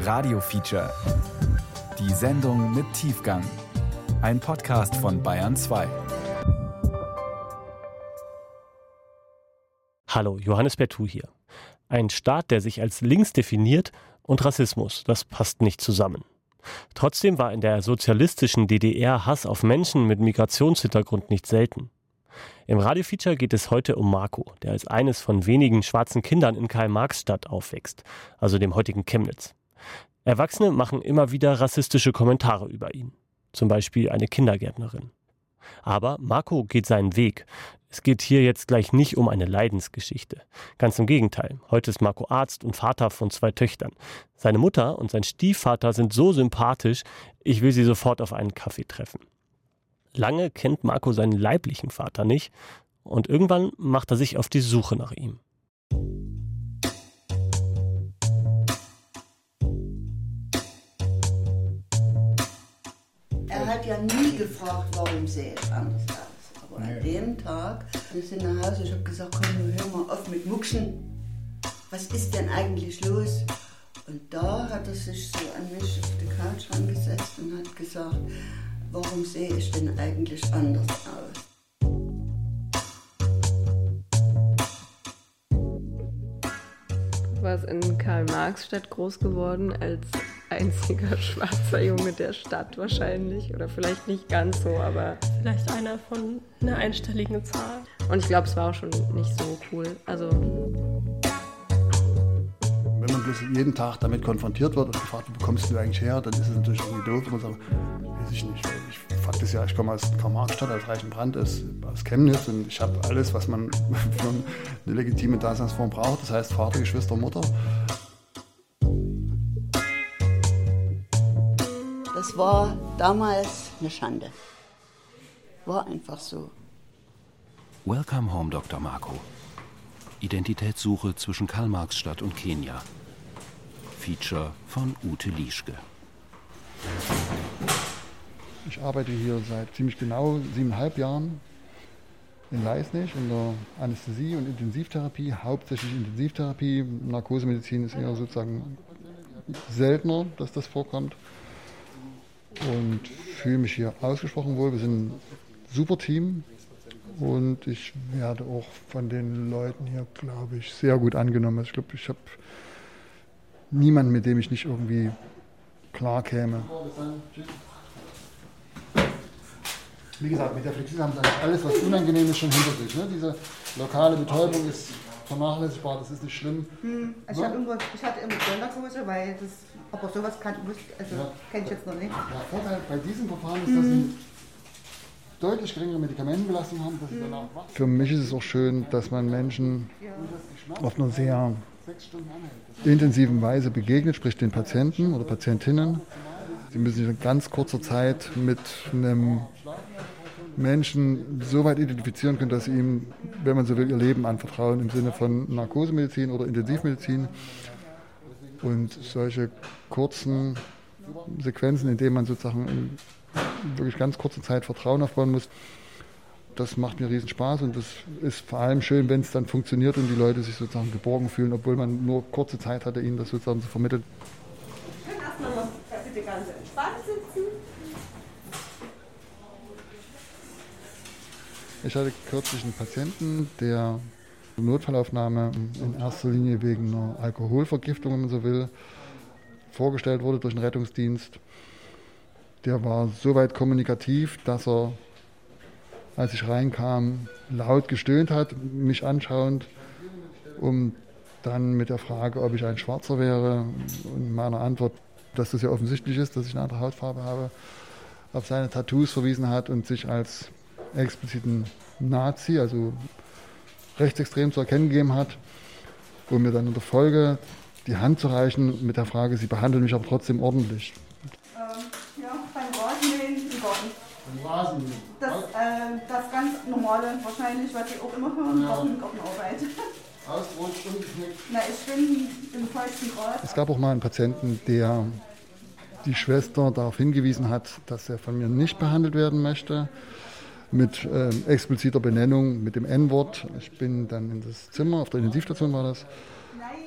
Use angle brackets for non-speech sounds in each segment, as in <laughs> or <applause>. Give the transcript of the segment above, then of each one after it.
Radio Feature. Die Sendung mit Tiefgang. Ein Podcast von Bayern 2. Hallo, Johannes Bertou hier. Ein Staat, der sich als links definiert und Rassismus, das passt nicht zusammen. Trotzdem war in der sozialistischen DDR Hass auf Menschen mit Migrationshintergrund nicht selten. Im Radiofeature geht es heute um Marco, der als eines von wenigen schwarzen Kindern in Karl-Marx-Stadt aufwächst, also dem heutigen Chemnitz. Erwachsene machen immer wieder rassistische Kommentare über ihn, zum Beispiel eine Kindergärtnerin. Aber Marco geht seinen Weg. Es geht hier jetzt gleich nicht um eine Leidensgeschichte. Ganz im Gegenteil. Heute ist Marco Arzt und Vater von zwei Töchtern. Seine Mutter und sein Stiefvater sind so sympathisch, ich will sie sofort auf einen Kaffee treffen. Lange kennt Marco seinen leiblichen Vater nicht und irgendwann macht er sich auf die Suche nach ihm. Ja nie gefragt, warum sehe ich anders aus. Aber an dem Tag, wir sind nach Hause, ich habe gesagt, komm, hör mal auf mit Muckschen. Was ist denn eigentlich los? Und da hat er sich so an mich auf die Couch angesetzt und hat gesagt, warum sehe ich denn eigentlich anders aus? Du warst in Karl-Marx-Stadt groß geworden als einziger <laughs> schwarzer Junge der Stadt wahrscheinlich. Oder vielleicht nicht ganz so, aber. Vielleicht einer von einer einstelligen Zahl. Und ich glaube, es war auch schon nicht so cool. Also. Wenn man bloß jeden Tag damit konfrontiert wird und gefragt, wo kommst du eigentlich her, dann ist es natürlich irgendwie doof, man sagt, weiß ich nicht. Ich, Fakt ist ja, ich komme aus Karl-Marx-Stadt, aus Reichenbrand, aus, aus Chemnitz und ich habe alles, was man <laughs> für eine legitime Daseinsform braucht. Das heißt Vater, Geschwister, Mutter. Das war damals eine Schande. War einfach so. Welcome Home, Dr. Marco. Identitätssuche zwischen Karl-Marx-Stadt und Kenia. Feature von Ute Lieschke. Ich arbeite hier seit ziemlich genau siebeneinhalb Jahren in Leisnig in der Anästhesie und Intensivtherapie, hauptsächlich Intensivtherapie. Narkosemedizin ist eher sozusagen seltener, dass das vorkommt. Und fühle mich hier ausgesprochen wohl. Wir sind ein super Team und ich werde auch von den Leuten hier, glaube ich, sehr gut angenommen. Ich glaube, ich habe niemanden, mit dem ich nicht irgendwie klar käme. Wie gesagt, mit der Flexis haben sie eigentlich alles, was unangenehm ist, schon hinter sich. Ne? Diese lokale Betäubung ist vernachlässigbar, das ist nicht schlimm. Hm, ich, Ne? hab irgendwo, ich hatte immer Sonderkurse, weil das, aber sowas kann, also, Ja. kenne ich jetzt noch nicht. Der Vorteil bei diesem Verfahren ist, dass sie deutlich geringere Medikamentenbelastung haben, dass sie danach wach Für mich ist es auch schön, dass man Menschen auf einer sehr intensiven Weise begegnet, sprich den Patienten oder Patientinnen. Sie müssen sich in ganz kurzer Zeit mit einem Menschen so weit identifizieren können, dass sie ihm, wenn man so will, ihr Leben anvertrauen im Sinne von Narkosemedizin oder Intensivmedizin. Und solche kurzen Sequenzen, in denen man sozusagen in wirklich ganz kurzer Zeit Vertrauen aufbauen muss, das macht mir riesen Spaß und das ist vor allem schön, wenn es dann funktioniert und die Leute sich sozusagen geborgen fühlen, obwohl man nur kurze Zeit hatte, ihnen das sozusagen zu vermitteln. Können erstmal noch bitte ganz entspannt sitzen. Ich hatte kürzlich einen Patienten, der Notfallaufnahme in erster Linie wegen einer Alkoholvergiftung, wenn man so will, vorgestellt wurde durch den Rettungsdienst. Der war so weit kommunikativ, dass er, als ich reinkam, laut gestöhnt hat, mich anschauend, um dann mit der Frage, ob ich ein Schwarzer wäre und meiner Antwort, dass das ja offensichtlich ist, dass ich eine andere Hautfarbe habe, auf seine Tattoos verwiesen hat und sich als expliziten Nazi, also rechtsextrem zu erkennen gegeben hat, um mir dann in der Folge die Hand zu reichen mit der Frage, sie behandeln mich aber trotzdem ordentlich. Ähm, ja, beim Rasenmähen im Garten. Das, äh, das ganz normale, wahrscheinlich, was Sie auch immer hören, Ja. Garten, Gartenarbeit. Ausrutscht, umgeknickt. Na, ich bin im feuchten Gras. Es gab auch mal einen Patienten, der die Schwester darauf hingewiesen hat, dass er von mir nicht behandelt werden möchte, mit ähm, expliziter Benennung, mit dem N-Wort. Ich bin dann in das Zimmer, auf der Intensivstation war das,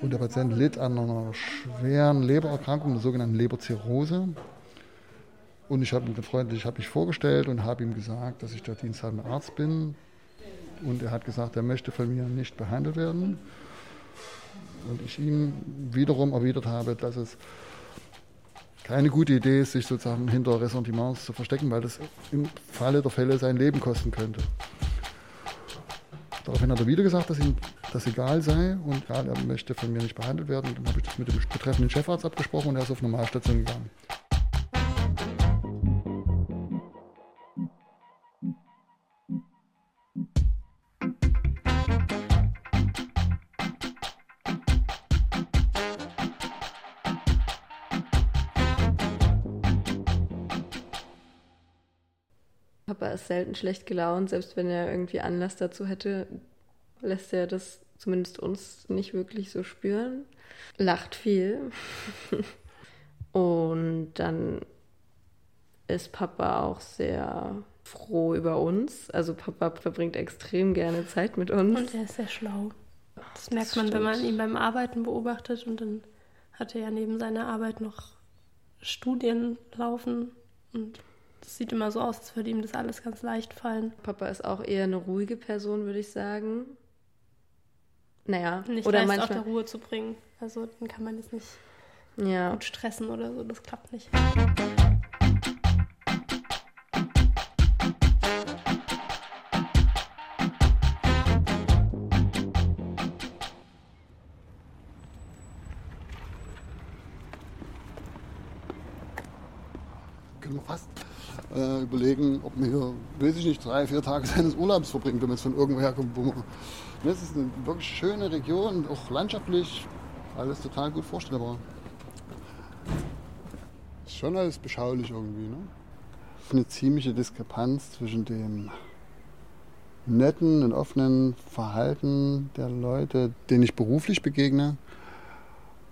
Und der Patient litt an einer schweren Lebererkrankung, der sogenannten Leberzirrhose. Und ich habe ihn freundlich hab mich vorgestellt und habe ihm gesagt, dass ich der diensthabende Arzt bin. Und er hat gesagt, er möchte von mir nicht behandelt werden. Und ich ihm wiederum erwidert habe, dass es keine gute Idee ist, sich sozusagen hinter Ressentiments zu verstecken, weil das im Falle der Fälle sein Leben kosten könnte. Daraufhin hat er wieder gesagt, dass ihm das egal sei und egal, er möchte von mir nicht behandelt werden. Dann habe ich das mit dem betreffenden Chefarzt abgesprochen und er ist auf Normalstation gegangen. Ist selten schlecht gelaunt, selbst wenn er irgendwie Anlass dazu hätte, lässt er das zumindest uns nicht wirklich so spüren. Lacht viel. <laughs> Und dann ist Papa auch sehr froh über uns. Also Papa verbringt extrem gerne Zeit mit uns. Und er ist sehr schlau. Das, das merkt man, stimmt. wenn man ihn beim Arbeiten beobachtet und dann hat er ja neben seiner Arbeit noch Studien laufen und das sieht immer so aus, als würde ihm das alles ganz leicht fallen. Papa ist auch eher eine ruhige Person, würde ich sagen. Naja, nicht oder leicht manchmal auf der Ruhe zu bringen. Also dann kann man jetzt nicht ja. gut stressen oder so. Das klappt nicht. Können wir fast äh, überlegen, ob man hier, weiß ich nicht, drei, vier Tage <laughs> seines Urlaubs verbringt, wenn man jetzt von irgendwoher kommt. Wo man, das ist eine wirklich schöne Region, auch landschaftlich, alles total gut vorstellbar. Ist schon alles beschaulich irgendwie. Ne? Eine ziemliche Diskrepanz zwischen dem netten und offenen Verhalten der Leute, denen ich beruflich begegne.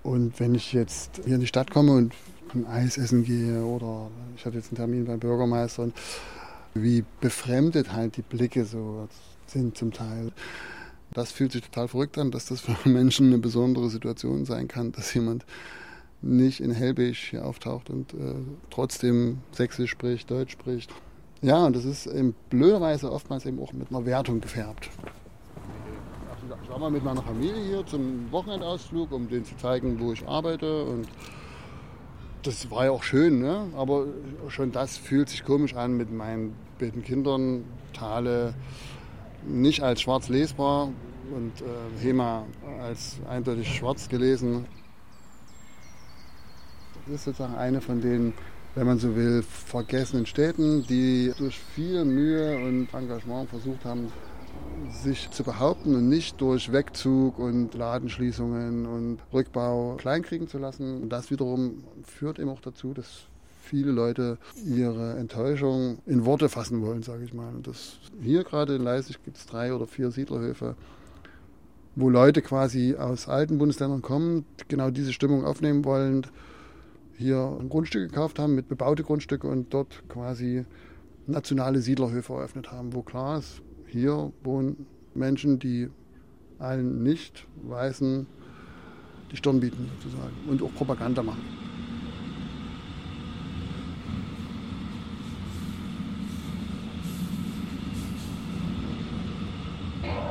Und wenn ich jetzt hier in die Stadt komme und ein Eis essen gehe oder ich hatte jetzt einen Termin beim Bürgermeister und wie befremdet halt die Blicke so sind zum Teil. Das fühlt sich total verrückt an, dass das für <laughs> Menschen eine besondere Situation sein kann, dass jemand nicht in Hellbeige hier auftaucht und äh, trotzdem Sächsisch spricht, Deutsch spricht. Ja, und das ist in blöderweise oftmals eben auch mit einer Wertung gefärbt. Ich war mal mit meiner Familie hier zum Wochenendausflug, um denen zu zeigen, wo ich arbeite und das war ja auch schön, ne? aber schon das fühlt sich komisch an mit meinen beiden Kindern. Thale nicht als schwarz lesbar und äh, Hema als eindeutig schwarz gelesen. Das ist sozusagen eine von den, wenn man so will, vergessenen Städten, die durch viel Mühe und Engagement versucht haben, sich zu behaupten und nicht durch Wegzug und Ladenschließungen und Rückbau kleinkriegen zu lassen. Und das wiederum führt eben auch dazu, dass viele Leute ihre Enttäuschung in Worte fassen wollen, sage ich mal. Und das, hier gerade in Leipzig gibt es drei oder vier Siedlerhöfe, wo Leute quasi aus alten Bundesländern kommen, genau diese Stimmung aufnehmen wollen, hier Grundstücke gekauft haben mit bebaute Grundstücke und dort quasi nationale Siedlerhöfe eröffnet haben, wo klar ist, hier wohnen Menschen, die allen Nicht-Weißen die Stirn bieten sozusagen und auch Propaganda machen.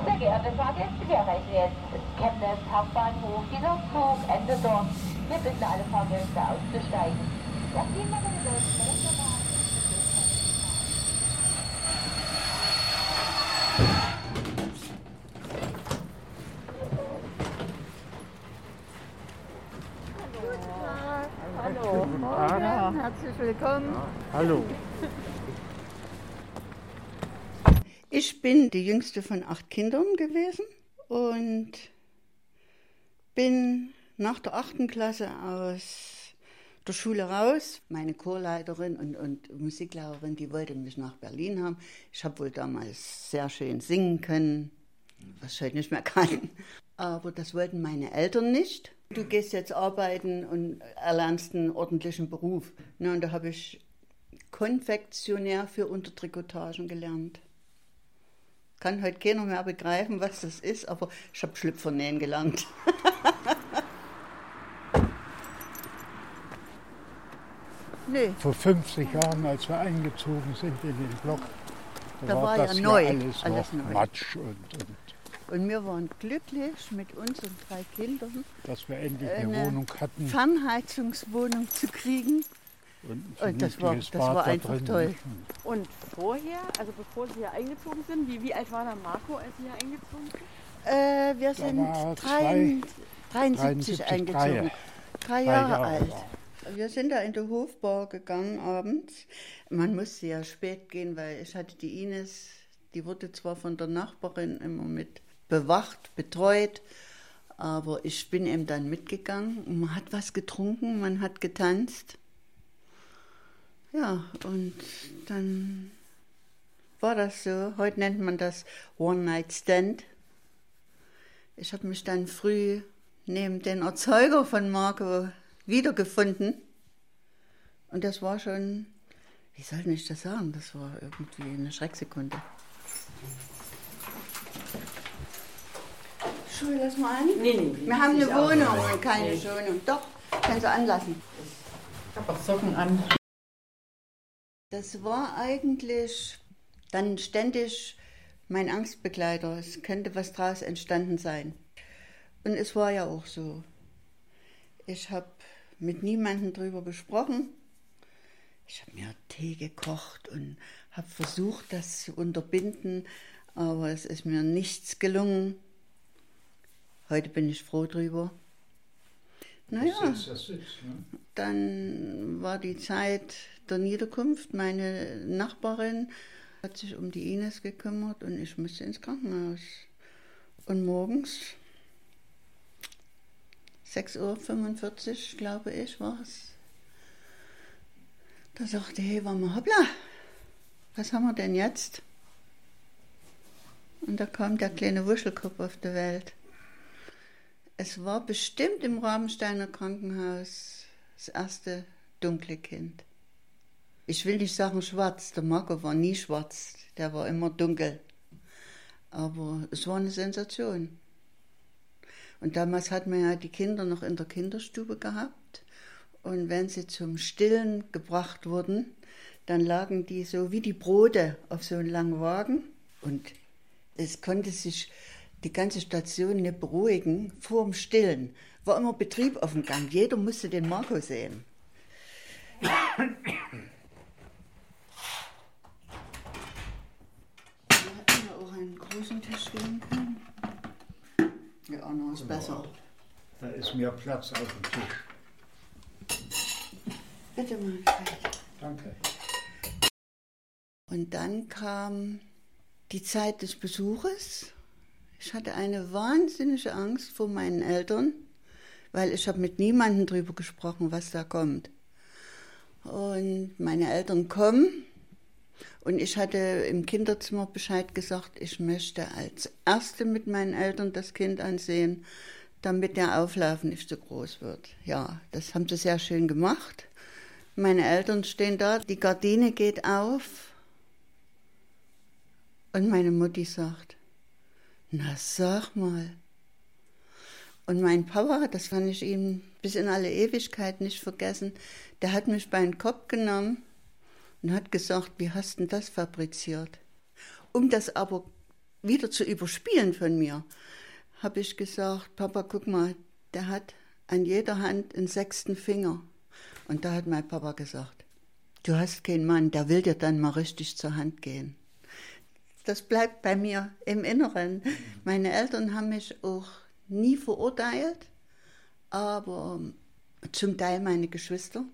Sehr geehrte Fahrgäste, wir erreichen jetzt Chemnitz Hauptbahnhof. Dieser Zug endet dort. Wir bitten alle Fahrgäste auszusteigen. Das Team der herzlich willkommen. Hallo. Ich bin die jüngste von acht Kindern gewesen und bin nach der achten Klasse aus der Schule raus. Meine Chorleiterin und, und Musiklehrerin, die wollte mich nach Berlin haben. Ich habe wohl damals sehr schön singen können, was ich heute nicht mehr kann. Aber das wollten meine Eltern nicht du gehst jetzt arbeiten und erlernst einen ordentlichen Beruf. Ne, und da habe ich Konfektionär für Untertrikotagen gelernt. Kann heute keiner mehr begreifen, was das ist, aber ich habe Schlüpfer nähen gelernt. <laughs> nee. Vor 50 Jahren, als wir eingezogen sind in den Block, da, da war, war, das ja neu. alles, alles neu. Matsch und, und und wir waren glücklich mit unseren drei Kindern, dass wir endlich eine, eine Wohnung hatten. Fernheizungswohnung zu kriegen. Und, und das war, das war einfach drin. toll. Und vorher, also bevor Sie hier eingezogen sind, wie, wie alt war da Marco, als Sie hier eingezogen sind? Äh, wir sind drei, 73, 73 eingezogen. Drei, drei Jahre, Jahre alt. Wir sind da in die Hofbar gegangen abends. Man musste ja spät gehen, weil ich hatte die Ines, die wurde zwar von der Nachbarin immer mit bewacht, betreut, aber ich bin eben dann mitgegangen. Man hat was getrunken, man hat getanzt. Ja, und dann war das so. Heute nennt man das One-Night-Stand. Ich habe mich dann früh neben den Erzeuger von Marco wiedergefunden. Und das war schon, wie soll ich das sagen, das war irgendwie eine Schrecksekunde. Schul, lass mal an. Nee, nee, nee Wir haben eine Wohnung und keine nee. Schonung. Doch, kannst du anlassen. Ich habe auch Socken an. Das war eigentlich dann ständig mein Angstbegleiter. Es könnte was daraus entstanden sein. Und es war ja auch so. Ich habe mit niemandem darüber gesprochen. Ich habe mir Tee gekocht und habe versucht, das zu unterbinden, aber es ist mir nichts gelungen. Heute bin ich froh drüber. Naja, das ist, das ist, ne? dann war die Zeit der Niederkunft. Meine Nachbarin hat sich um die Ines gekümmert und ich musste ins Krankenhaus. Und morgens, 6.45 Uhr, glaube ich, war es, da sagte Hebamme, hoppla, was haben wir denn jetzt? Und da kam der kleine Wuschelkopf auf die Welt. Es war bestimmt im Rabensteiner Krankenhaus das erste dunkle Kind. Ich will nicht sagen schwarz, der Marco war nie schwarz, der war immer dunkel. Aber es war eine Sensation. Und damals hat man ja die Kinder noch in der Kinderstube gehabt. Und wenn sie zum Stillen gebracht wurden, dann lagen die so wie die Brote auf so einem langen Wagen. Und es konnte sich die ganze Station nicht beruhigen vor dem Stillen. War immer Betrieb auf dem Gang. Jeder musste den Marco sehen. Wir hatten ja auch einen großen Tisch stehen können. Ja, Anna ist besser. Da ist mehr Platz auf dem Tisch. Bitte mal. Danke. Und dann kam die Zeit des Besuches ich hatte eine wahnsinnige Angst vor meinen Eltern, weil ich habe mit niemandem darüber gesprochen, was da kommt. Und meine Eltern kommen und ich hatte im Kinderzimmer Bescheid gesagt, ich möchte als Erste mit meinen Eltern das Kind ansehen, damit der Auflauf nicht so groß wird. Ja, das haben sie sehr schön gemacht. Meine Eltern stehen da, die Gardine geht auf und meine Mutti sagt, na, sag mal. Und mein Papa, das kann ich ihm bis in alle Ewigkeit nicht vergessen, der hat mich bei den Kopf genommen und hat gesagt, wie hast du das fabriziert? Um das aber wieder zu überspielen von mir, habe ich gesagt, Papa, guck mal, der hat an jeder Hand einen sechsten Finger. Und da hat mein Papa gesagt, du hast keinen Mann, der will dir dann mal richtig zur Hand gehen das bleibt bei mir im Inneren. Meine Eltern haben mich auch nie verurteilt, aber zum Teil meine Geschwister.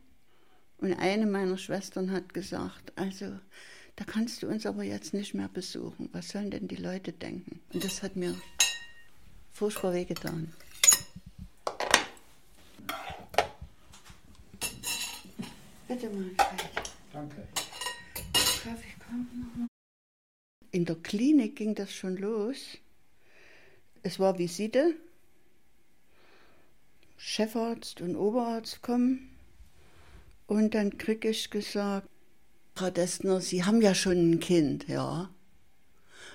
Und eine meiner Schwestern hat gesagt, also da kannst du uns aber jetzt nicht mehr besuchen. Was sollen denn die Leute denken? Und das hat mir furchtbar wehgetan. Bitte mal. Danke. Kaffee kommt noch. In der Klinik ging das schon los. Es war Visite. Chefarzt und Oberarzt kommen. Und dann krieg ich gesagt, Frau Destner, Sie haben ja schon ein Kind, ja.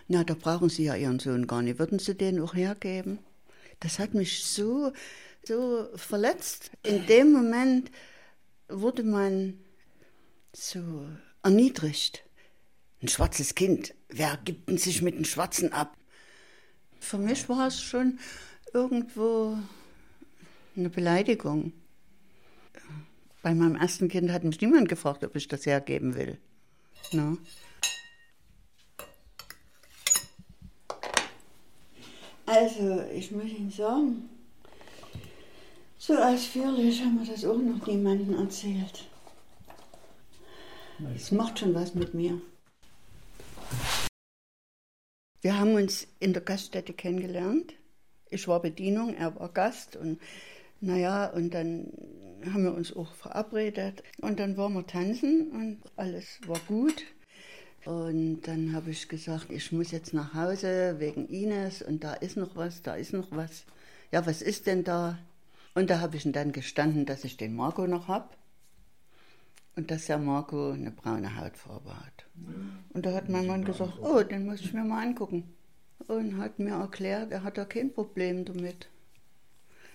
Na, da brauchen Sie ja Ihren Sohn gar nicht. Würden Sie den auch hergeben? Das hat mich so, so verletzt. In dem Moment wurde man so erniedrigt. Ein schwarzes Kind, wer gibt denn sich mit einem Schwarzen ab? Für mich war es schon irgendwo eine Beleidigung. Bei meinem ersten Kind hat mich niemand gefragt, ob ich das hergeben will. No. Also, ich muss Ihnen sagen, so ausführlich haben wir das auch noch niemandem erzählt. Es macht schon was mit mir. Wir haben uns in der Gaststätte kennengelernt. Ich war Bedienung, er war Gast und naja, und dann haben wir uns auch verabredet und dann waren wir tanzen und alles war gut. Und dann habe ich gesagt, ich muss jetzt nach Hause wegen Ines und da ist noch was, da ist noch was. Ja, was ist denn da? Und da habe ich dann gestanden, dass ich den Marco noch habe und dass der Marco eine braune Hautfarbe hat. Und da hat mein Mann gesagt, oh, den muss ich mir mal angucken. Und hat mir erklärt, er hat da kein Problem damit.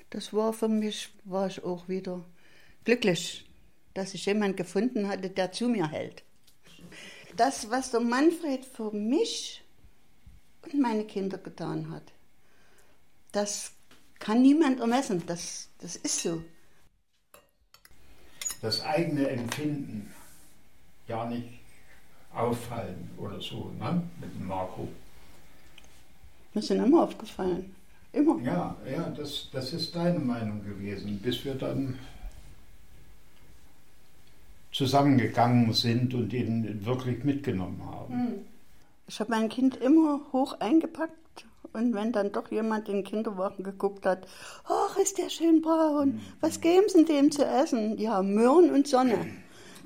Das war für mich, war ich auch wieder glücklich, dass ich jemanden gefunden hatte, der zu mir hält. Das, was der Manfred für mich und meine Kinder getan hat, das kann niemand ermessen. Das, das ist so. Das eigene Empfinden ja nicht auffallen oder so, ne? Mit dem Marco. Mir sind immer aufgefallen. Immer. Ja, ja, das, das ist deine Meinung gewesen, bis wir dann zusammengegangen sind und ihn wirklich mitgenommen haben. Hm. Ich habe mein Kind immer hoch eingepackt und wenn dann doch jemand in den Kinderwagen geguckt hat, ach, ist der schön braun, was geben Sie dem zu essen? Ja, Möhren und Sonne.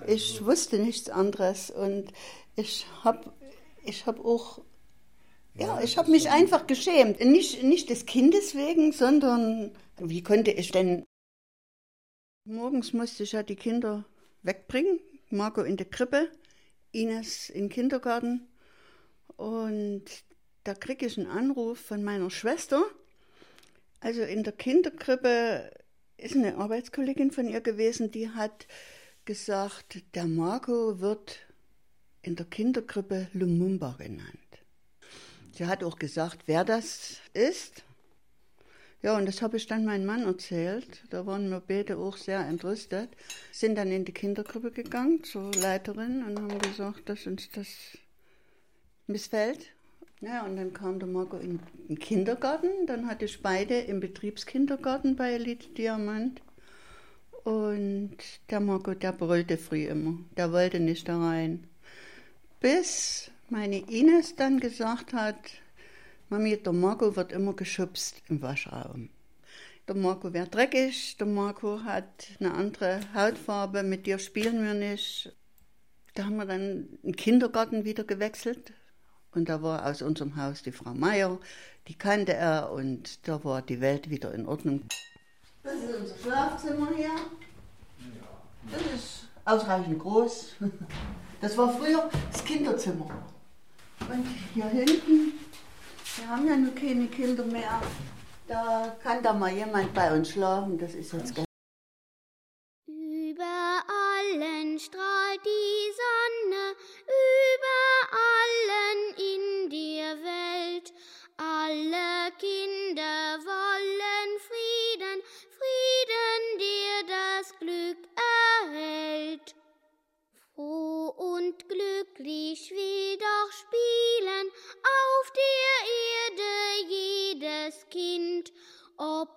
Ich wusste nichts anderes und ich habe ich hab auch, ja, ich habe mich einfach geschämt. Nicht, nicht des Kindes wegen, sondern wie konnte ich denn... Morgens musste ich ja die Kinder wegbringen, Marco in der Krippe, Ines in den Kindergarten und da kriege ich einen Anruf von meiner Schwester. Also in der Kinderkrippe ist eine Arbeitskollegin von ihr gewesen, die hat gesagt, der Marco wird in der Kinderkrippe Lumumba genannt. Sie hat auch gesagt, wer das ist. Ja, und das habe ich dann meinem Mann erzählt. Da waren wir beide auch sehr entrüstet. Sind dann in die Kinderkrippe gegangen zur Leiterin und haben gesagt, dass uns das missfällt ja, und dann kam der Marco in den Kindergarten. Dann hatte ich beide im Betriebskindergarten bei Elite Diamant. Und der Marco, der brüllte früh immer. Der wollte nicht da rein. Bis meine Ines dann gesagt hat, Mami, der Marco wird immer geschubst im Waschraum. Der Marco wäre dreckig, der Marco hat eine andere Hautfarbe, mit dir spielen wir nicht. Da haben wir dann den Kindergarten wieder gewechselt, und da war aus unserem Haus die Frau Meier, die kannte er und da war die Welt wieder in Ordnung. Das ist unser Schlafzimmer hier. Das ist ausreichend groß. <laughs> Das war früher das Kinderzimmer. Und hier hinten, wir haben ja nur keine Kinder mehr. Da kann da mal jemand bei uns schlafen. Das ist jetzt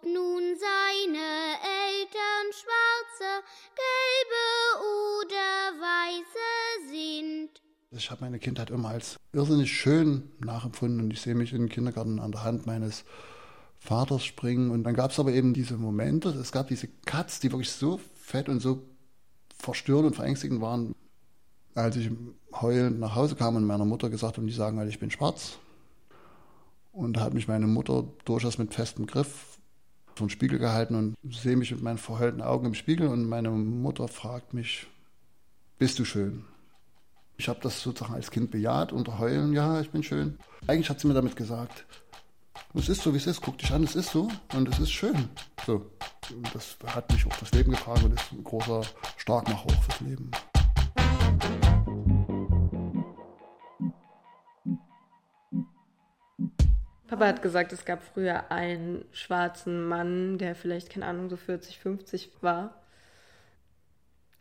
ob nun seine Eltern schwarze, gelbe oder weiße sind. Ich habe meine Kindheit immer als irrsinnig schön nachempfunden und ich sehe mich im Kindergarten an der Hand meines Vaters springen. Und dann gab es aber eben diese Momente, es gab diese Cuts, die wirklich so fett und so verstörend und verängstigend waren, als ich heulend nach Hause kam und meiner Mutter gesagt habe, die sagen halt, ich bin schwarz. Und da hat mich meine Mutter durchaus mit festem Griff den Spiegel gehalten und sehe mich mit meinen verheulten Augen im Spiegel und meine Mutter fragt mich, bist du schön? Ich habe das sozusagen als Kind bejaht und heulen, ja, ich bin schön. Eigentlich hat sie mir damit gesagt, es ist so, wie es ist, guck dich an, es ist so und es ist schön. So, das hat mich auch das Leben getragen und ist ein großer Starkmacher auch fürs Leben. Papa hat gesagt, es gab früher einen schwarzen Mann, der vielleicht, keine Ahnung, so 40, 50 war.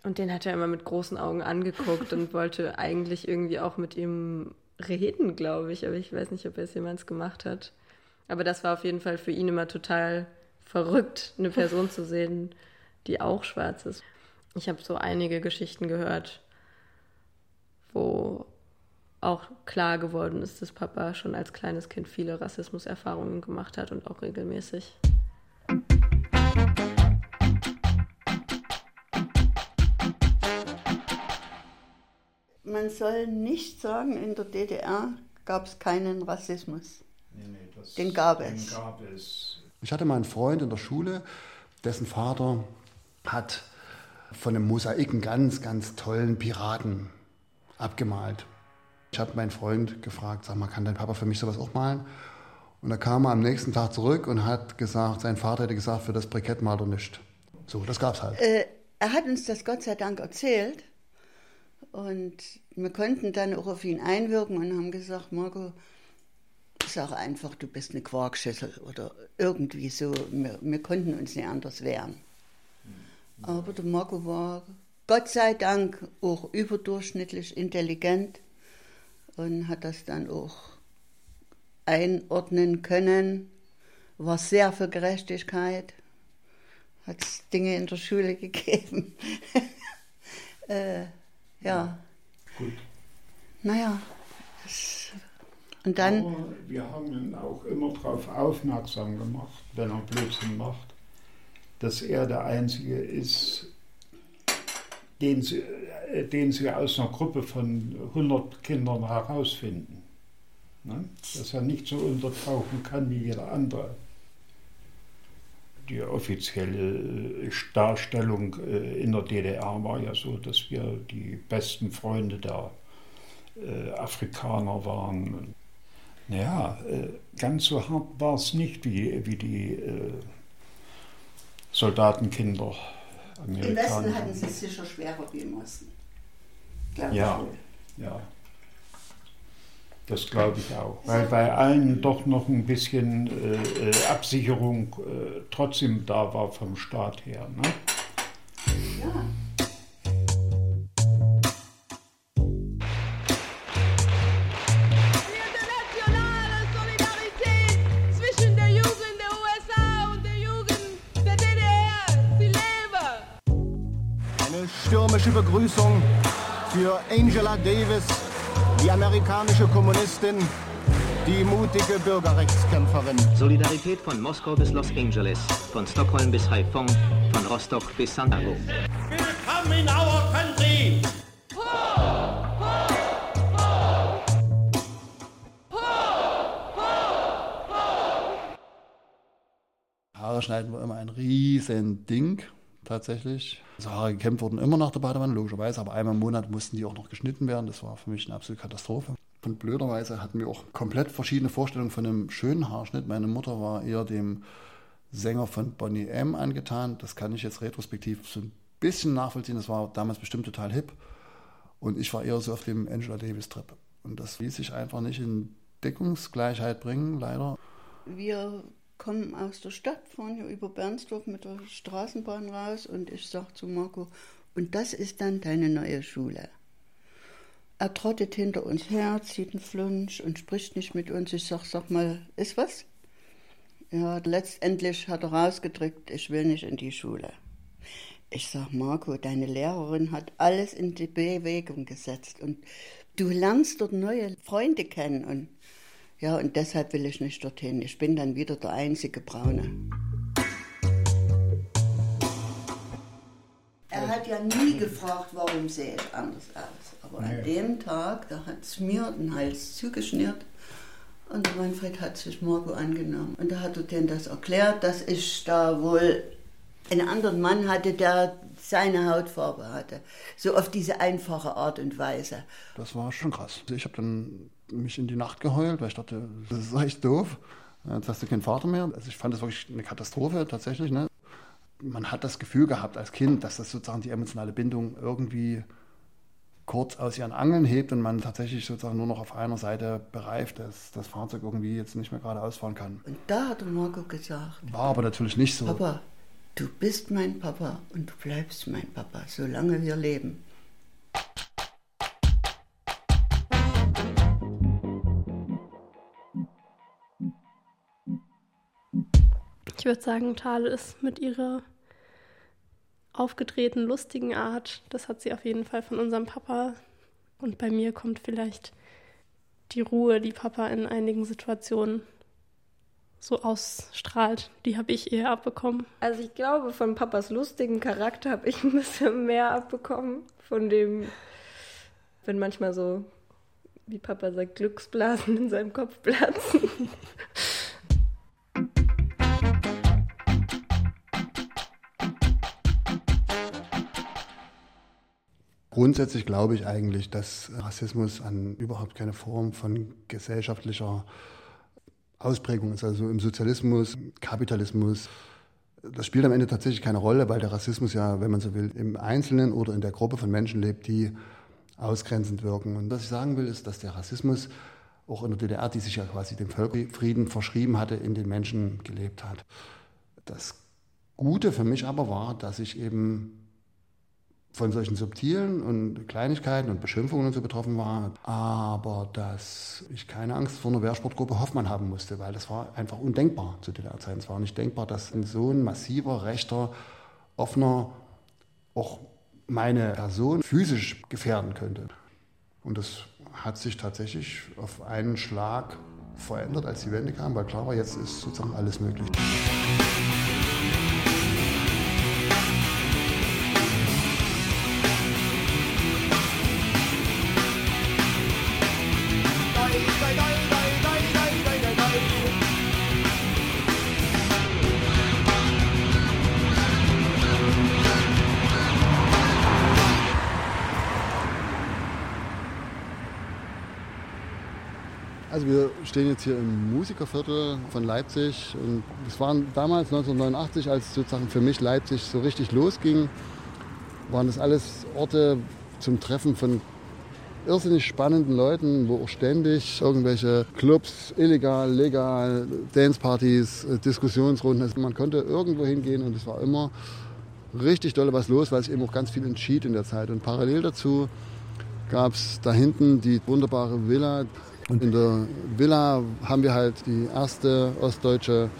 Und den hat er immer mit großen Augen angeguckt und wollte eigentlich irgendwie auch mit ihm reden, glaube ich. Aber ich weiß nicht, ob er es jemals gemacht hat. Aber das war auf jeden Fall für ihn immer total verrückt, eine Person zu sehen, die auch schwarz ist. Ich habe so einige Geschichten gehört, wo auch klar geworden ist, dass Papa schon als kleines Kind viele Rassismuserfahrungen gemacht hat und auch regelmäßig. Man soll nicht sagen, in der DDR gab es keinen Rassismus. Nee, nee, das, den gab es. Den gab es. Ich hatte mal einen Freund in der Schule, dessen Vater hat von einem Mosaik einen ganz, ganz tollen Piraten abgemalt. Ich habe meinen Freund gefragt, sag mal, kann dein Papa für mich sowas auch malen? Und da kam er am nächsten Tag zurück und hat gesagt, sein Vater hätte gesagt, für das Brikett malt er nicht. So, das gab's halt. Äh, er hat uns das Gott sei Dank erzählt. Und wir konnten dann auch auf ihn einwirken und haben gesagt, Marco, sag einfach, du bist eine Quarkschüssel oder irgendwie so. Wir, wir konnten uns nicht anders wehren. Aber der Marco war Gott sei Dank auch überdurchschnittlich intelligent und hat das dann auch einordnen können, war sehr für Gerechtigkeit, hat Dinge in der Schule <laughs> gegeben. äh, ja. Gut. Naja. Und dann. Aber wir haben ihn auch immer darauf aufmerksam gemacht, wenn er Blödsinn macht, dass er der Einzige ist, den sie, den sie aus einer Gruppe von 100 Kindern herausfinden. Ne? Dass er nicht so untertauchen kann wie jeder andere. Die offizielle äh, Darstellung äh, in der DDR war ja so, dass wir die besten Freunde der Afrikaner waren. Naja, ganz so hart war es nicht wie, wie die Soldatenkinder im Westen hatten sie es sicher schwerer wie im Osten. Ja, ja. Das glaube ich auch. Weil bei allen doch noch ein bisschen äh, äh Absicherung äh, trotzdem da war vom Staat her. Ne? Ja. stürmische Begrüßung für Angela Davis, die amerikanische Kommunistin, die mutige Bürgerrechtskämpferin. Solidarität von Moskau bis Los Angeles, von Stockholm bis Haiphong, von Rostock bis Santiago. Willkommen in our country! Haare schneiden war immer ein riesen Ding tatsächlich. Haare gekämmt wurden immer nach der Badewanne, logischerweise, aber einmal im Monat mussten die auch noch geschnitten werden. Das war für mich eine absolute Katastrophe. Und blöderweise hatten wir auch komplett verschiedene Vorstellungen von einem schönen Haarschnitt. Meine Mutter war eher dem Sänger von Bonnie M. angetan. Das kann ich jetzt retrospektiv so ein bisschen nachvollziehen. Das war damals bestimmt total hip. Und ich war eher so auf dem Angela Davis-Trip. Und das ließ sich einfach nicht in Deckungsgleichheit bringen, leider. Wir kommen aus der Stadt, fahren hier über Bernsdorf mit der Straßenbahn raus und ich sage zu Marco, und das ist dann deine neue Schule. Er trottet hinter uns her, zieht einen Flunsch und spricht nicht mit uns. Ich sage, sag mal, ist was? Ja, letztendlich hat er rausgedrückt, ich will nicht in die Schule. Ich sage, Marco, deine Lehrerin hat alles in die Bewegung gesetzt und du lernst dort neue Freunde kennen und ja, und deshalb will ich nicht dorthin. Ich bin dann wieder der einzige Braune. Er hat ja nie gefragt, warum sehe ich anders aus. Aber an dem Tag, da hat es mir den Hals zugeschnürt und der Manfred hat sich Marco angenommen. Und da hat er denen das erklärt, dass ich da wohl einen anderen Mann hatte, der seine Hautfarbe hatte. So auf diese einfache Art und Weise. Das war schon krass. Ich habe dann mich in die Nacht geheult, weil ich dachte, das ist echt doof. Jetzt hast du keinen Vater mehr. Also ich fand das wirklich eine Katastrophe tatsächlich. Ne? Man hat das Gefühl gehabt als Kind, dass das sozusagen die emotionale Bindung irgendwie kurz aus ihren Angeln hebt und man tatsächlich sozusagen nur noch auf einer Seite bereift, dass das Fahrzeug irgendwie jetzt nicht mehr gerade ausfahren kann. Und da hat Marco gesagt, war aber natürlich nicht so. Papa, du bist mein Papa und du bleibst mein Papa, solange wir leben. Ich würde sagen, Thale ist mit ihrer aufgedrehten, lustigen Art, das hat sie auf jeden Fall von unserem Papa. Und bei mir kommt vielleicht die Ruhe, die Papa in einigen Situationen so ausstrahlt. Die habe ich eher abbekommen. Also ich glaube, von Papas lustigen Charakter habe ich ein bisschen mehr abbekommen. Von dem, wenn manchmal so, wie Papa sagt, Glücksblasen in seinem Kopf platzen. Grundsätzlich glaube ich eigentlich, dass Rassismus an überhaupt keine Form von gesellschaftlicher Ausprägung ist. Also im Sozialismus, Kapitalismus, das spielt am Ende tatsächlich keine Rolle, weil der Rassismus ja, wenn man so will, im Einzelnen oder in der Gruppe von Menschen lebt, die ausgrenzend wirken. Und was ich sagen will, ist, dass der Rassismus auch in der DDR, die sich ja quasi dem Völkerfrieden verschrieben hatte, in den Menschen gelebt hat. Das Gute für mich aber war, dass ich eben von solchen subtilen und Kleinigkeiten und Beschimpfungen und so betroffen war, aber dass ich keine Angst vor einer Wehrsportgruppe Hoffmann haben musste, weil das war einfach undenkbar zu der Zeit. Es war nicht denkbar, dass ein so ein massiver, rechter, offener auch meine Person physisch gefährden könnte. Und das hat sich tatsächlich auf einen Schlag verändert, als die Wende kam, weil klar war, jetzt ist sozusagen alles möglich. Stehen jetzt hier im Musikerviertel von Leipzig und es waren damals 1989, als sozusagen für mich Leipzig so richtig losging, waren das alles Orte zum Treffen von irrsinnig spannenden Leuten, wo auch ständig irgendwelche Clubs, illegal, legal, Dancepartys, äh, Diskussionsrunden, also man konnte irgendwo hingehen und es war immer richtig dolle was los, weil sich eben auch ganz viel entschied in der Zeit. Und parallel dazu gab es da hinten die wunderbare Villa, und in der Villa haben wir halt die erste ostdeutsche,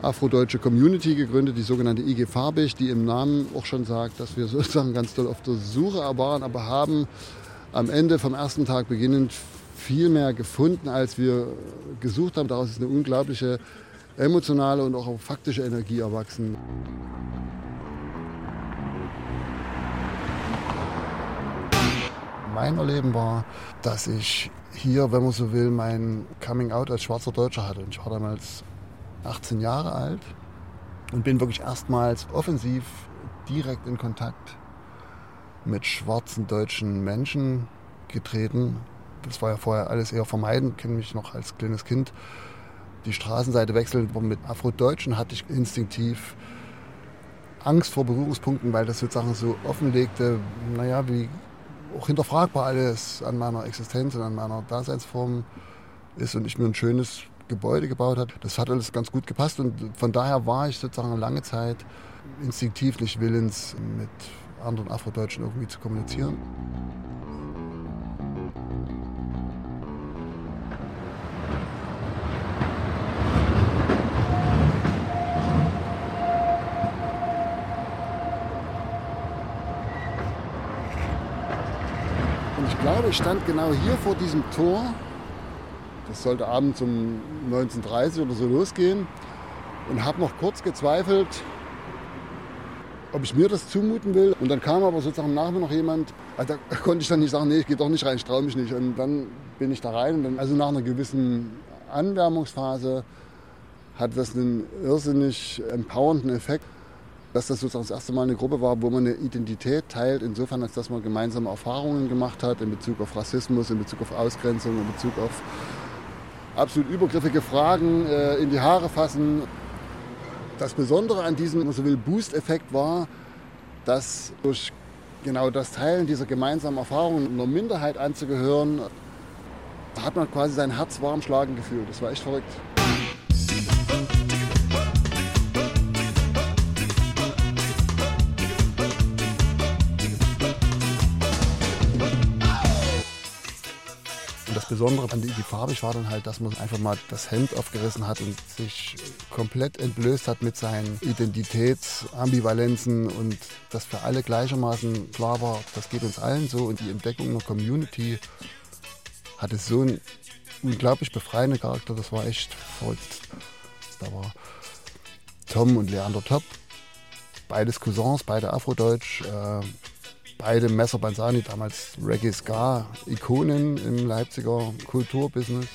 afrodeutsche Community gegründet, die sogenannte IG Farbig, die im Namen auch schon sagt, dass wir <laughs> sozusagen ganz toll auf der Suche waren, aber haben am Ende vom ersten Tag beginnend viel mehr gefunden, als wir gesucht haben. Daraus ist eine unglaubliche emotionale und auch faktische Energie erwachsen. Mein Erleben war, dass ich hier, wenn man so will, mein Coming Out als schwarzer Deutscher hatte. Ich war damals 18 Jahre alt und bin wirklich erstmals offensiv direkt in Kontakt mit schwarzen deutschen Menschen getreten. Das war ja vorher alles eher vermeiden. Kenne mich noch als kleines Kind die Straßenseite wechseln. Mit Afrodeutschen hatte ich instinktiv Angst vor Berührungspunkten, weil das sozusagen so offenlegte, naja, wie auch hinterfragbar alles an meiner Existenz und an meiner Daseinsform ist und ich mir ein schönes Gebäude gebaut habe. Das hat alles ganz gut gepasst und von daher war ich sozusagen lange Zeit instinktiv nicht willens, mit anderen Afrodeutschen irgendwie zu kommunizieren. Glaube, ich stand genau hier vor diesem Tor. Das sollte abends um 19.30 Uhr oder so losgehen. Und habe noch kurz gezweifelt, ob ich mir das zumuten will. Und dann kam aber sozusagen nach mir noch jemand. Also da <laughs> konnte ich dann nicht sagen, nee, ich gehe doch nicht rein, ich traue mich nicht. Und dann bin ich da rein. Und dann, also nach einer gewissen Anwärmungsphase hat das einen irrsinnig empowernden Effekt dass das sozusagen das erste Mal eine Gruppe war, wo man eine Identität teilt, insofern, als dass man gemeinsame Erfahrungen gemacht hat in Bezug auf Rassismus, in Bezug auf Ausgrenzung, in Bezug auf absolut übergriffige Fragen äh, in die Haare fassen. Das Besondere an diesem, so will, Boost-Effekt war, dass durch genau das Teilen dieser gemeinsamen Erfahrungen, einer Minderheit anzugehören, da hat man quasi sein Herz warm schlagen gefühlt. Das war echt verrückt. Besondere an die, farbig war dann halt, dass man einfach mal das Hemd aufgerissen hat und sich komplett entblößt hat mit seinen Identitätsambivalenzen und dass für alle gleichermaßen klar war, das geht uns allen so und die Entdeckung einer Community hatte so einen unglaublich befreienden Charakter, das war echt verrückt. Da war Tom und Leander Top, beides Cousins, beide Afrodeutsch, äh, Beide Messer Banzani, damals Reggae Ska, Ikonen im Leipziger Kulturbusiness.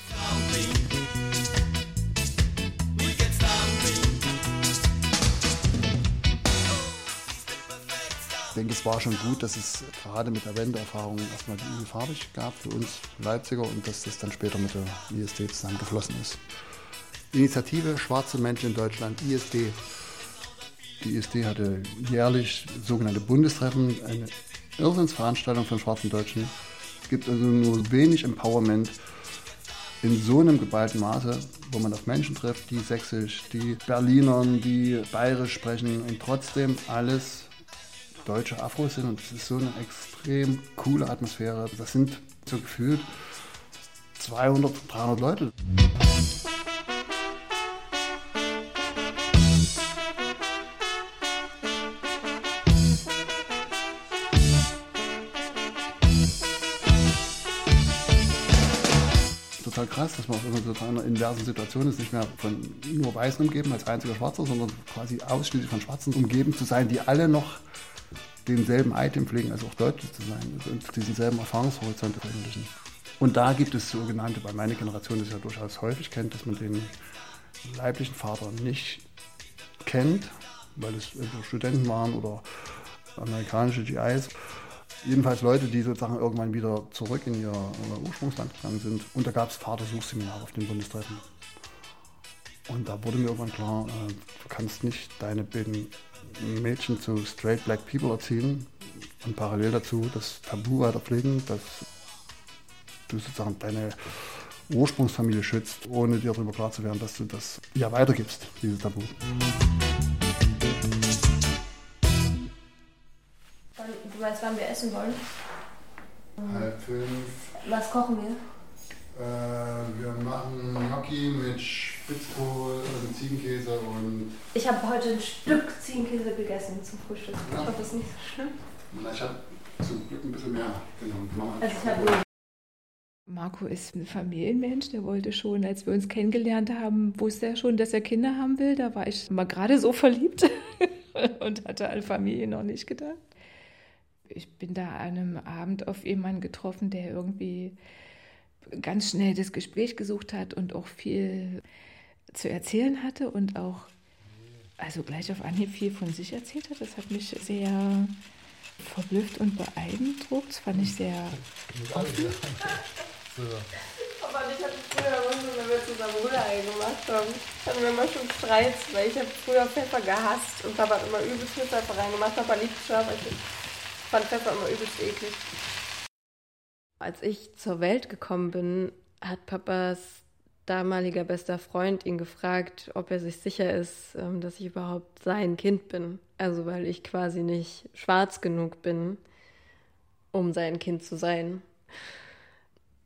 Ich denke, es war schon gut, dass es gerade mit der Wendeerfahrung erstmal die farbig gab für uns Leipziger und dass das dann später mit der ISD zusammengeflossen ist. Initiative Schwarze Menschen in Deutschland, ISD. Die ISD hatte jährlich sogenannte Bundestreffen, eine Irrsinnsveranstaltung von schwarzen Deutschen. Es gibt also nur wenig Empowerment in so einem geballten Maße, wo man auf Menschen trifft, die sächsisch, die Berlinern, die bayerisch sprechen und trotzdem alles deutsche Afros sind. Und es ist so eine extrem coole Atmosphäre. Das sind so gefühlt 200, 300 Leute. Krass, dass man auf einer inversen Situation ist, nicht mehr von nur Weißen umgeben als einziger Schwarzer, sondern quasi ausschließlich von Schwarzen umgeben zu sein, die alle noch denselben Item pflegen, also auch Deutsche zu sein und diesen selben Erfahrungshorizont veröffentlichen. Und da gibt es sogenannte, weil meine Generation das ja durchaus häufig kennt, dass man den leiblichen Vater nicht kennt, weil es Studenten waren oder amerikanische GIs jedenfalls Leute, die sozusagen irgendwann wieder zurück in ihr Ursprungsland gegangen sind. Und da gab es Vatersuchseminar auf den Bundestreffen. Und da wurde mir irgendwann klar, äh, du kannst nicht deine beiden Mädchen zu straight black people erziehen und parallel dazu das Tabu weiter pflegen, dass du sozusagen deine Ursprungsfamilie schützt, ohne dir darüber klar zu werden, dass du das ja weitergibst, dieses Tabu. Du weißt, wann wir essen wollen? Halb fünf. Was kochen wir? Äh, wir machen Gnocchi mit Spitzkohl, also Ziegenkäse und. Ich habe heute ein Stück Ziegenkäse gegessen zum Frühstück. Ja. Ich hoffe, das ist nicht so schlimm. Na, ich habe zum Glück ein bisschen mehr genommen. Also ich habe Marco ist ein Familienmensch, der wollte schon, als wir uns kennengelernt haben, wusste er schon, dass er Kinder haben will. Da war ich mal gerade so verliebt <laughs> und hatte an Familie noch nicht gedacht ich bin da an einem Abend auf jemanden getroffen, der irgendwie ganz schnell das Gespräch gesucht hat und auch viel zu erzählen hatte und auch, also gleich auf Anhieb viel von sich erzählt hat. Das hat mich sehr verblüfft und beeindruckt. Das fand ich sehr offen. Aber ich hatte früher wenn wir zusammen Rührei gemacht haben, hatten wir immer schon Streits, weil ich habe früher Pfeffer gehasst und Papa hat immer übelst mit Pfeffer reingemacht. Papa liebt scharf, ich fand Pfeffer immer übelst eklig. Als ich zur Welt gekommen bin, hat Papas damaliger bester Freund ihn gefragt, ob er sich sicher ist, ähm, dass ich überhaupt sein Kind bin. Also weil ich quasi nicht schwarz genug bin, um sein Kind zu sein.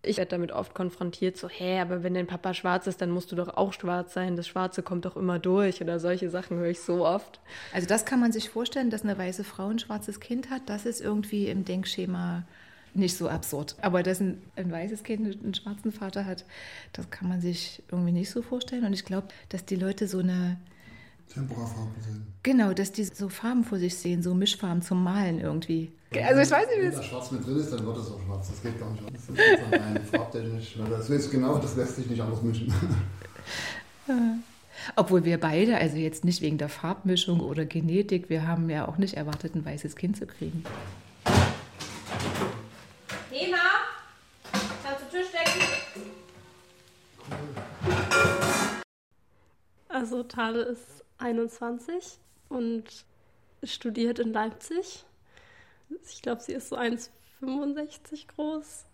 Ich werde damit oft konfrontiert, so, hä, aber wenn dein Papa schwarz ist, dann musst du doch auch schwarz sein. Das Schwarze kommt doch immer durch oder solche Sachen höre ich so oft. Also das kann man sich vorstellen, dass eine weiße Frau ein schwarzes Kind hat. Das ist irgendwie im Denkschema nicht so absurd. Aber dass ein, ein weißes Kind einen schwarzen Vater hat, das kann man sich irgendwie nicht so vorstellen. Und ich glaube, dass die Leute so eine Temperafarben sehen. Genau, dass die so Farben vor sich sehen, so Mischfarben zum Malen irgendwie. Also ich weiß nicht, Wenn da schwarz mit drin ist, dann wird es auch schwarz. Das geht gar nicht anders. Das ist rein farbtechnisch. Das ist genau, das lässt sich nicht anders mischen. Obwohl wir beide, also jetzt nicht wegen der Farbmischung oder Genetik, wir haben ja auch nicht erwartet, ein weißes Kind zu kriegen. Thema, kannst du Tisch decken? Also Tale ist 21 und studiert in Leipzig Ich glaube, sie ist so 1,65 groß.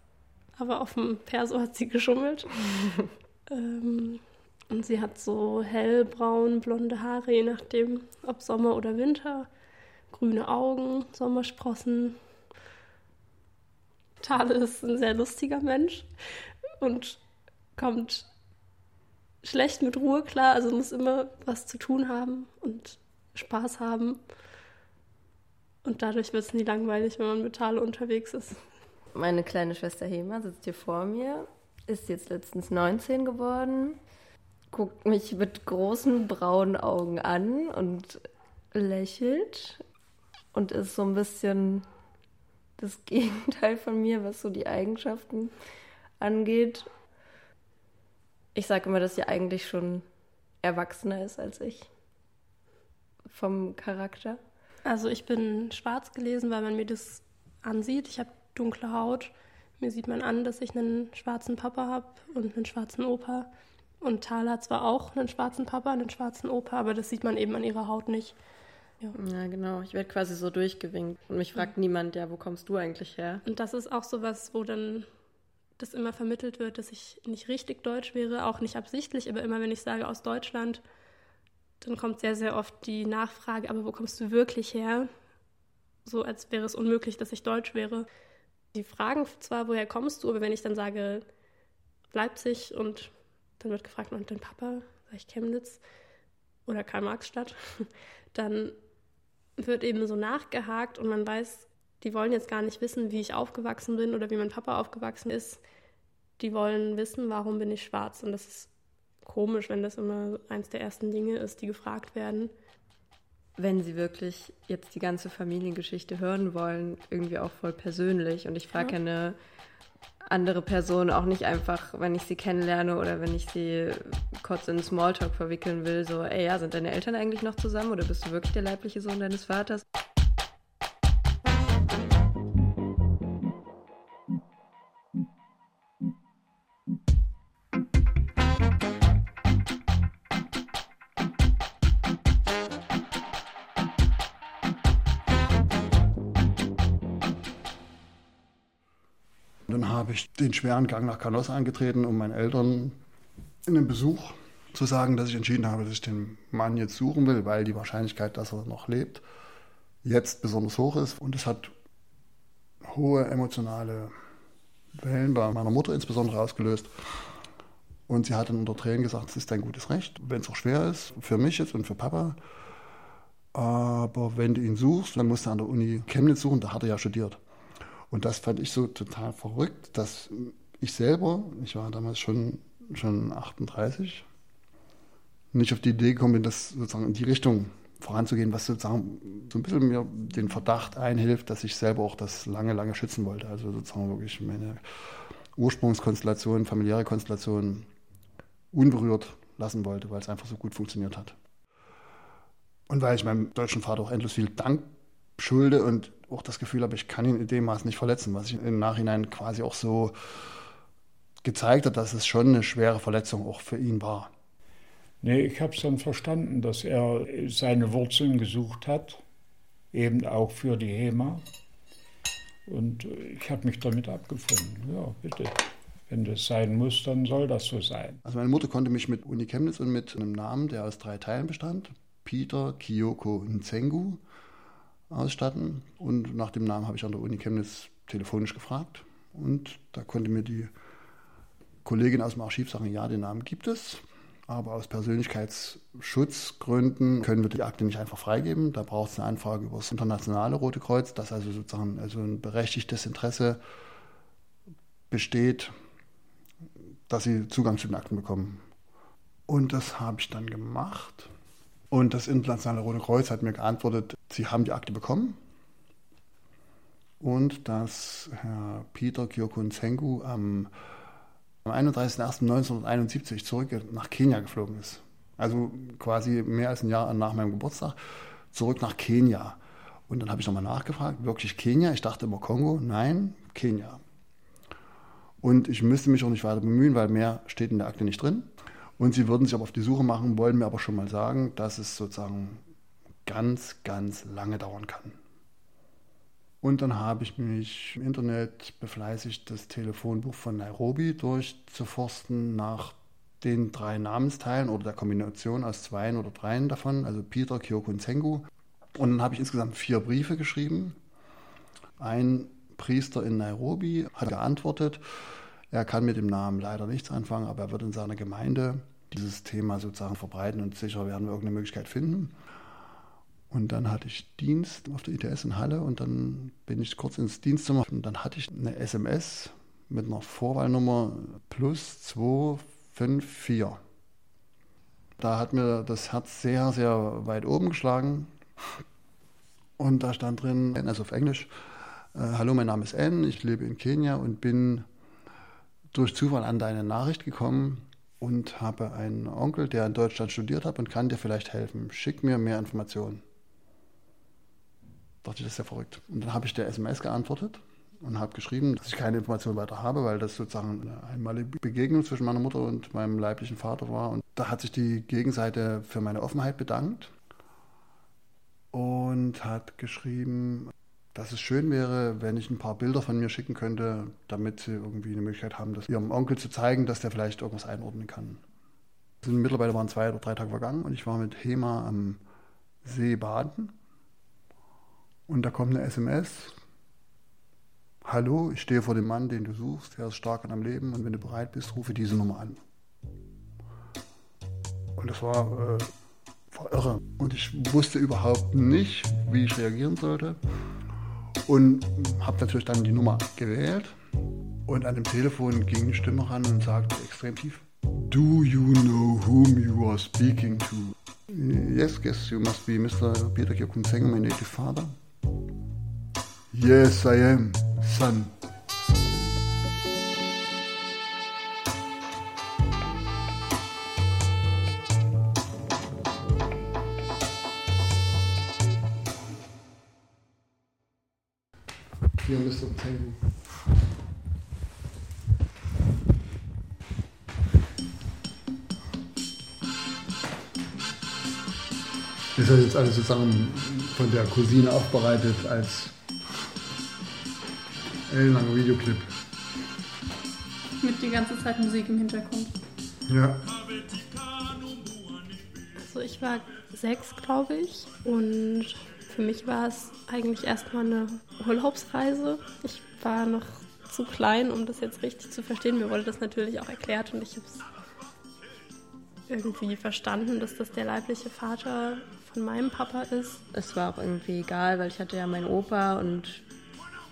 Aber auf dem Perso hat sie geschummelt. <laughs> ähm, und sie hat so hellbraun, blonde Haare, je nachdem, ob Sommer oder Winter. Grüne Augen, Sommersprossen. Tale ist ein sehr lustiger Mensch und kommt schlecht mit Ruhe klar, also muss immer was zu tun haben und Spaß haben. Und dadurch wird es nie langweilig, wenn man mit Tale unterwegs ist. Meine kleine Schwester Hema sitzt hier vor mir, ist jetzt letztens 19 geworden, guckt mich mit großen braunen Augen an und lächelt und ist so ein bisschen das <laughs> Gegenteil von mir, was so die Eigenschaften angeht. Ich sage immer, dass sie eigentlich schon erwachsener ist als ich. Vom Charakter. Also ich bin schwarz gelesen, weil man mir das ansieht. Ich habe dunkle Haut. Mir sieht man an, dass ich einen schwarzen Papa habe und einen schwarzen Opa. Und Thala hat zwar auch einen schwarzen Papa, einen schwarzen Opa, aber das sieht man eben an ihrer Haut nicht. Ja. ja, genau. Ich werde quasi so durchgewinkt. Und mich fragt ja. niemand, ja, wo kommst du eigentlich her? Und das ist auch so was, wo dann das immer vermittelt wird, dass ich nicht richtig deutsch wäre, auch nicht absichtlich, aber immer wenn ich sage aus Deutschland, dann kommt sehr, sehr oft die Nachfrage, aber wo kommst du wirklich her? So als wäre es unmöglich, dass ich deutsch wäre. Die fragen zwar, woher kommst du, aber wenn ich dann sage Leipzig und dann wird gefragt, und dein Papa, sage ich Chemnitz oder Karl-Marx-Stadt, <laughs> dann wird eben so nachgehakt und man weiß, die wollen jetzt gar nicht wissen, wie ich aufgewachsen bin oder wie mein Papa aufgewachsen ist. Die wollen wissen, warum bin ich schwarz. Und das ist komisch, wenn das immer eins der ersten Dinge ist, die gefragt werden. Wenn sie wirklich jetzt die ganze Familiengeschichte hören wollen, irgendwie auch voll persönlich. Und ich frage ja. eine andere Person auch nicht einfach, wenn ich sie kennenlerne oder wenn ich sie kurz in Smalltalk verwickeln will, so, ey, ja, sind deine Eltern eigentlich noch zusammen oder bist du wirklich der leibliche Sohn deines Vaters? Habe ich den schweren Gang nach Canossa angetreten, um meinen Eltern in einem Besuch zu sagen, dass ich entschieden habe, dass ich den Mann jetzt suchen will, weil die Wahrscheinlichkeit, dass er noch lebt, jetzt besonders hoch ist. Und es hat hohe emotionale Wellen bei meiner Mutter insbesondere ausgelöst. Und sie hat dann unter Tränen gesagt, es ist dein gutes Recht, wenn es auch schwer ist, für mich jetzt und für Papa. Aber wenn du ihn suchst, dann musst du an der Uni Chemnitz suchen, da hat er ja studiert. Und das fand ich so total verrückt, dass ich selber, ich war damals schon, schon 38, nicht auf die Idee gekommen bin, das sozusagen in die Richtung voranzugehen, was sozusagen so ein bisschen mir den Verdacht einhilft, dass ich selber auch das lange, lange schützen wollte. Also sozusagen wirklich meine Ursprungskonstellation, familiäre Konstellation unberührt lassen wollte, weil es einfach so gut funktioniert hat. Und weil ich meinem deutschen Vater auch endlos viel Dank schulde und auch das Gefühl habe, ich kann ihn in dem Maß nicht verletzen, was sich im Nachhinein quasi auch so gezeigt hat, dass es schon eine schwere Verletzung auch für ihn war. Nee, ich habe es dann verstanden, dass er seine Wurzeln gesucht hat, eben auch für die HEMA. Und ich habe mich damit abgefunden. Ja, bitte. Wenn das sein muss, dann soll das so sein. Also meine Mutter konnte mich mit Uni Chemnitz und mit einem Namen, der aus drei Teilen bestand, Peter Kyoko Nzengu, ausstatten. Und nach dem Namen habe ich an der Uni Chemnitz telefonisch gefragt. Und da konnte mir die Kollegin aus dem Archiv sagen, ja, den Namen gibt es. Aber aus Persönlichkeitsschutzgründen können wir die Akte nicht einfach freigeben. Da braucht es eine Anfrage über das internationale Rote Kreuz, dass also sozusagen also ein berechtigtes Interesse besteht, dass sie Zugang zu den Akten bekommen. Und das habe ich dann gemacht. Und das Internationale Rote Kreuz hat mir geantwortet, sie haben die Akte bekommen und dass Herr Peter Kyokun Sengu am, am 31.01.1971 zurück nach Kenia geflogen ist. Also quasi mehr als ein Jahr nach meinem Geburtstag zurück nach Kenia. Und dann habe ich nochmal nachgefragt, wirklich Kenia? Ich dachte immer Kongo. Nein, Kenia. Und ich müsste mich auch nicht weiter bemühen, weil mehr steht in der Akte nicht drin. Und sie würden sich aber auf die Suche machen, wollen mir aber schon mal sagen, dass es sozusagen ganz, ganz lange dauern kann. Und dann habe ich mich im Internet befleißigt, das Telefonbuch von Nairobi durchzuforsten nach den drei Namensteilen oder der Kombination aus zweien oder dreien davon, also Peter, Kyoko und Sengu. Und dann habe ich insgesamt vier Briefe geschrieben. Ein Priester in Nairobi hat geantwortet, er kann mit dem Namen leider nichts anfangen, aber er wird in seiner Gemeinde dieses Thema sozusagen verbreiten und sicher werden wir irgendeine Möglichkeit finden. Und dann hatte ich Dienst auf der ITS in Halle und dann bin ich kurz ins Dienstzimmer und dann hatte ich eine SMS mit einer Vorwahlnummer plus 254. Da hat mir das Herz sehr, sehr weit oben geschlagen. Und da stand drin, also auf Englisch, äh, Hallo, mein Name ist N, ich lebe in Kenia und bin durch Zufall an deine Nachricht gekommen und habe einen Onkel, der in Deutschland studiert hat und kann dir vielleicht helfen. Schick mir mehr Informationen. Dachte ich, das ist ja verrückt. Und dann habe ich der SMS geantwortet und habe geschrieben, dass ich keine Informationen weiter habe, weil das sozusagen eine einmalige Begegnung zwischen meiner Mutter und meinem leiblichen Vater war. Und da hat sich die Gegenseite für meine Offenheit bedankt und hat geschrieben, dass es schön wäre, wenn ich ein paar Bilder von mir schicken könnte, damit sie irgendwie eine Möglichkeit haben, das ihrem Onkel zu zeigen, dass der vielleicht irgendwas einordnen kann. Mittlerweile waren zwei oder drei Tage vergangen und ich war mit Hema am See baden. Und da kommt eine SMS. Hallo, ich stehe vor dem Mann, den du suchst. Er ist stark an am Leben und wenn du bereit bist, rufe diese Nummer an. Und das war, äh, war irre. Und ich wusste überhaupt nicht, wie ich reagieren sollte. Und habe natürlich dann die Nummer gewählt. Und an dem Telefon ging die Stimme ran und sagte extrem tief: Do you know whom you are speaking to? Yes, guess you must be Mr. Peter Kyokunseng, my native father. Yes, I am, son. Hier Mr. Tango. Das ist jetzt alles sozusagen von der Cousine aufbereitet als ellenlanger Videoclip. Mit die ganze Zeit Musik im Hintergrund. Ja. Also ich war sechs, glaube ich. Und für mich war es eigentlich erstmal eine Urlaubsreise. Ich war noch zu klein, um das jetzt richtig zu verstehen. Mir wurde das natürlich auch erklärt und ich habe es irgendwie verstanden, dass das der leibliche Vater von meinem Papa ist. Es war auch irgendwie egal, weil ich hatte ja meinen Opa und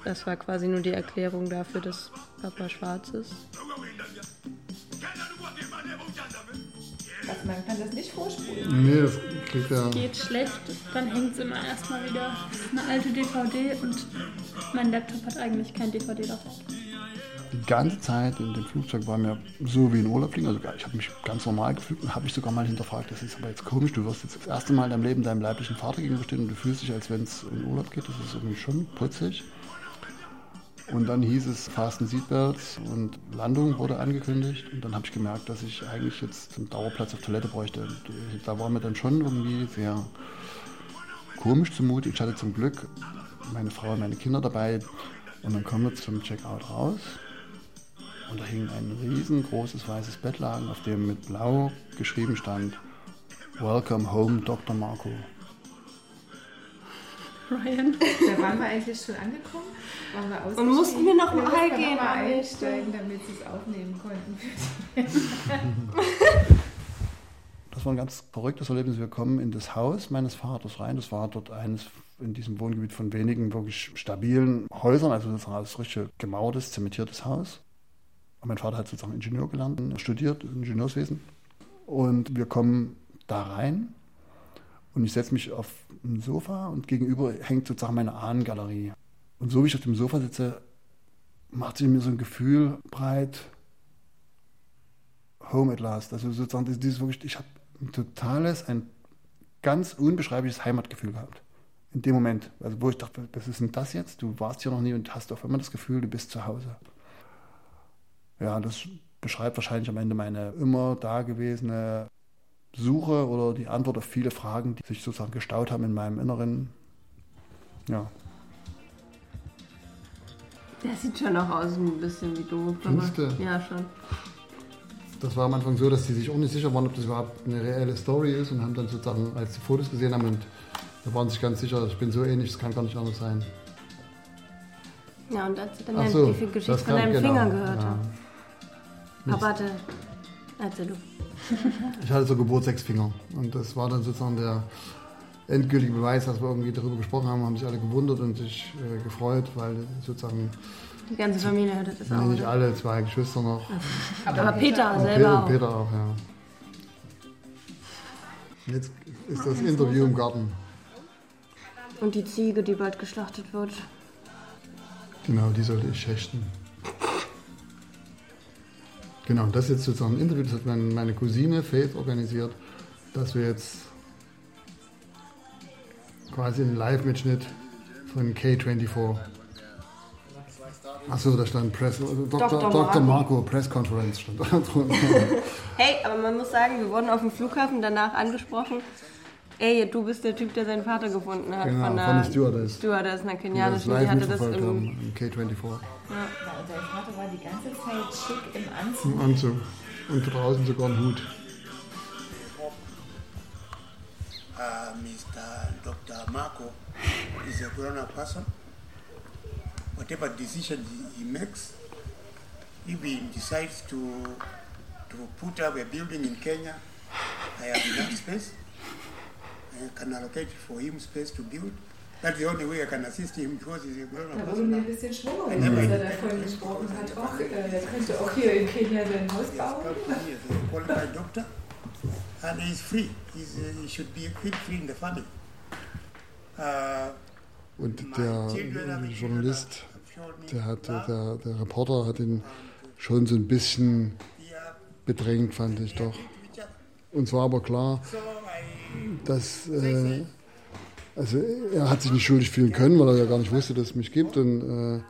das war quasi nur die Erklärung dafür, dass Papa schwarz ist. Also man kann das nicht vorspulen. Nee, das kriegt ja. Geht schlecht, dann hängt es immer erstmal wieder. Das ist eine alte DVD und mein Laptop hat eigentlich kein DVD-Laufwerk. Die ganze Zeit in dem Flugzeug war mir so wie in Urlaub fliegen. Also ich habe mich ganz normal gefühlt und habe mich sogar mal hinterfragt, das ist aber jetzt komisch, du wirst jetzt das erste Mal in deinem Leben deinem leiblichen Vater gegenüberstehen und du fühlst dich, als wenn es in Urlaub geht. Das ist irgendwie schon putzig. Und dann hieß es Fasten Seatbelts und Landung wurde angekündigt. Und dann habe ich gemerkt, dass ich eigentlich jetzt einen Dauerplatz auf Toilette bräuchte. Da war mir dann schon irgendwie sehr komisch zumute. Ich hatte zum Glück meine Frau und meine Kinder dabei. Und dann kommen wir zum Checkout raus. Und da hing ein riesengroßes weißes Bettlaken, auf dem mit blau geschrieben stand Welcome home, Dr. Marco. Ryan. Da waren wir eigentlich schon angekommen. Waren wir Und mussten wir noch wir mal gehen noch mal einsteigen, damit sie es aufnehmen konnten. <laughs> Das war ein ganz verrücktes Erlebnis. Wir kommen in das Haus meines Vaters rein. Das war dort eines in diesem Wohngebiet von wenigen wirklich stabilen Häusern, also sozusagen ein richtig gemauertes, zementiertes Haus. Und mein Vater hat sozusagen Ingenieur gelernt, studiert, Ingenieurswesen. Und wir kommen da rein und ich setze mich auf ein Sofa und gegenüber hängt sozusagen meine Ahnengalerie. Und so wie ich auf dem Sofa sitze, macht sich mir so ein Gefühl breit, Home at last. Also sozusagen dieses wirklich, ich habe ein totales, ein ganz unbeschreibliches Heimatgefühl gehabt. In dem Moment, also wo ich dachte, was ist denn das jetzt? Du warst hier noch nie und hast auf einmal das Gefühl, du bist zu Hause. Ja, das beschreibt wahrscheinlich am Ende meine immer dagewesene Suche oder die Antwort auf viele Fragen, die sich sozusagen gestaut haben in meinem Inneren. Ja. Der sieht schon auch aus ein bisschen wie du. Findest du? Ja, schon. Das war am Anfang so, dass die sich auch nicht sicher waren, ob das überhaupt eine reelle Story ist und haben dann sozusagen, als die Fotos gesehen haben, und da waren sich ganz sicher, ich bin so ähnlich, das kann gar nicht anders sein. Ja, und als sie dann so, die Geschichte von deinem genau, Finger gehört ja. haben. Papa hatte. Du. Ich hatte so Geburtsegsfinger und das war dann sozusagen der endgültige Beweis, dass wir irgendwie darüber gesprochen haben, haben sich alle gewundert und sich äh, gefreut, weil sozugen Die ganze Familie hörte das nee, auch. nicht oder? alle, zwei Geschwister noch. Aber Peter Und selber Peter, auch. Peter auch, ja. Jetzt ist das Interview im Garten. Und die Ziege, die bald geschlachtet wird. Genau, die sollte ich schächten. Genau, das ist jetzt sozusagen ein Interview, das hat meine, Cousine Faith organisiert, dass wir jetzt quasi einen Live-Mitschnitt von K24. Achso, da stand Press, äh, Dr. Dr. Dr. Marco. Marco, Press Conference stand da <laughs> drunter. Hey, aber man muss sagen, wir wurden auf dem Flughafen danach angesprochen. Ey, du bist der Typ, der seinen Vater gefunden hat. Genau, von, von der Stewardess. Stewardess, einer die das kenianischen. Die live hatte das im. haben, im K24. Ja. Und dein Vater war die ganze Zeit schick im Anzug. Im Anzug. Und draußen sogar ein Hut. uh, Mr. Dr. Marco is a grown-up person. Whatever decision he, he makes, if he decides to to put up a building in Kenya, I have enough space. I can allocate for him space to build. That's the only way I can assist him because he's a grown-up Da wurde person. mir ein bisschen Schwung, als never er davon gesprochen hat. Ach, äh, er könnte auch hier in Kenia sein Haus bauen. He is a qualified doctor, and he's free. He's, uh, he should be free in the family. Uh, Und der Journalist, der, hat, der, der Reporter hat ihn schon so ein bisschen bedrängt, fand ich doch. Uns war aber klar, dass äh, also er hat sich nicht schuldig fühlen können, weil er ja gar nicht wusste, dass es mich gibt. Und äh,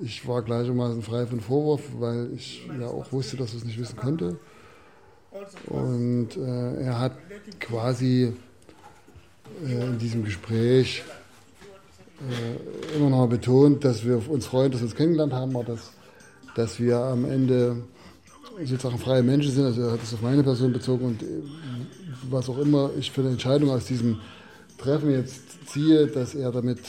ich war gleichermaßen frei von Vorwurf, weil ich ja auch wusste, dass er es nicht wissen konnte. Und äh, er hat quasi äh, in diesem Gespräch äh, immer noch betont, dass wir uns freuen, dass wir uns kennengelernt haben, aber dass, dass wir am Ende sozusagen freie Menschen sind. Also er hat es auf meine Person bezogen und äh, was auch immer ich für eine Entscheidung aus diesem Treffen jetzt ziehe, dass er damit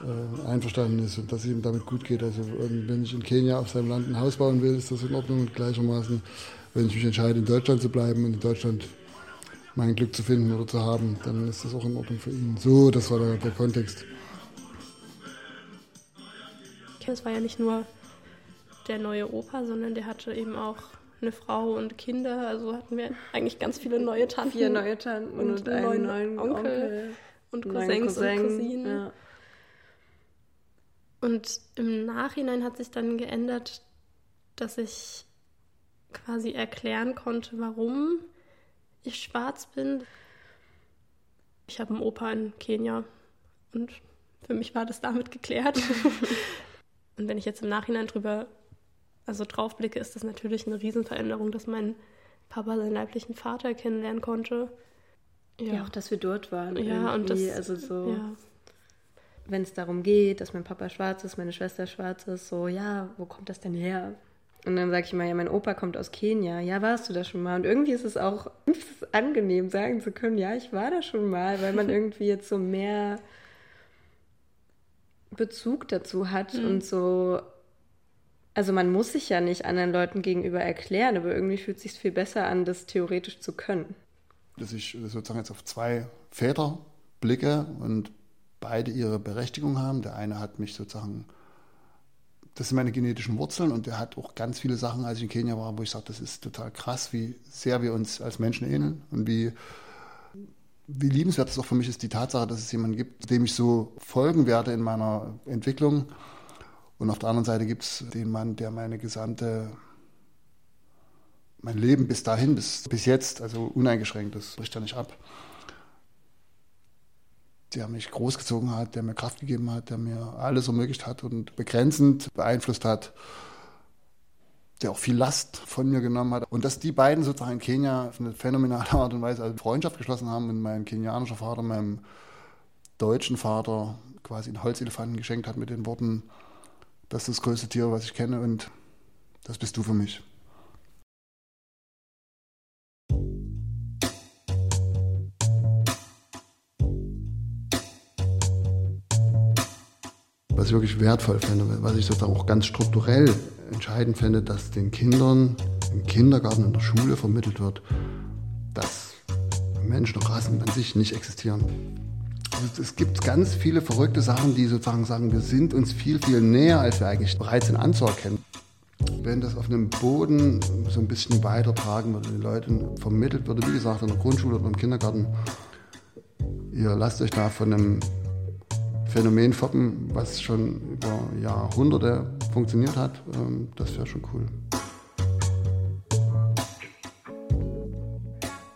äh, einverstanden ist und dass es ihm damit gut geht. Also ähm, wenn ich in Kenia auf seinem Land ein Haus bauen will, ist das in Ordnung und gleichermaßen, wenn ich mich entscheide, in Deutschland zu bleiben und in Deutschland mein Glück zu finden oder zu haben, dann ist das auch in Ordnung für ihn. So, das war der, der Kontext. Es war ja nicht nur der neue Opa, sondern der hatte eben auch eine Frau und Kinder. Also hatten wir eigentlich ganz viele neue Tanten. Vier neue Tanten und, einen einen neuen neuen Onkel, Onkel und Cousins Cousin, und Cousinen. ja. Und im Nachhinein hat sich dann geändert, dass ich quasi erklären konnte, warum ich schwarz bin. Ich habe einen Opa in Kenia und für mich war das damit geklärt. <laughs> und wenn ich jetzt im Nachhinein drüber, also drauf blicke, ist das natürlich eine Riesenveränderung, dass mein Papa seinen leiblichen Vater kennenlernen konnte. Ja, auch, dass wir dort waren. Ja, und das, irgendwie, also so, ja. wenn es darum geht, dass mein Papa schwarz ist, meine Schwester schwarz ist, so, ja, wo kommt das denn her? Und dann sage ich immer, ja, mein Opa kommt aus Kenia. Ja, warst du da schon mal? Und irgendwie ist es auch <laughs> es ist angenehm, sagen zu können, ja, ich war da schon mal, weil man <laughs> irgendwie jetzt so mehr Bezug dazu hat Mhm. und so. Also man muss sich ja nicht anderen Leuten gegenüber erklären, aber irgendwie fühlt es sich viel besser an, das theoretisch zu können. Dass ich sozusagen jetzt auf zwei Väter blicke und beide ihre Berechtigung haben. Der eine hat mich sozusagen, das sind meine genetischen Wurzeln und der hat auch ganz viele Sachen, als ich in Kenia war, wo ich sage, das ist total krass, wie sehr wir uns als Menschen ähneln und wie, wie liebenswert es auch für mich ist, die Tatsache, dass es jemanden gibt, dem ich so folgen werde in meiner Entwicklung. Und auf der anderen Seite gibt es den Mann, der meine gesamte, mein Leben bis dahin, bis, bis jetzt, also uneingeschränkt, das bricht ja nicht ab. Der mich großgezogen hat, der mir Kraft gegeben hat, der mir alles ermöglicht hat und begrenzend beeinflusst hat, der auch viel Last von mir genommen hat. Und dass die beiden sozusagen in Kenia auf eine phänomenale Art und Weise also Freundschaft geschlossen haben und mein kenianischer Vater meinem deutschen Vater quasi einen Holzelefanten geschenkt hat mit den Worten, Das ist das größte Tier, was ich kenne und das bist du für mich. Was ich wirklich wertvoll finde, was ich sozusagen auch ganz strukturell entscheidend finde, dass den Kindern im Kindergarten, in der Schule vermittelt wird, dass Menschen und Rassen an sich nicht existieren. Also es gibt ganz viele verrückte Sachen, die sozusagen sagen, wir sind uns viel, viel näher, als wir eigentlich bereit sind anzuerkennen. Wenn das auf einem Boden so ein bisschen weitertragen wird, den Leuten vermittelt wird, wie gesagt, in der Grundschule oder im Kindergarten, ihr lasst euch da von einem Phänomen foppen, was schon über Jahrhunderte funktioniert hat, ähm, das wäre schon cool.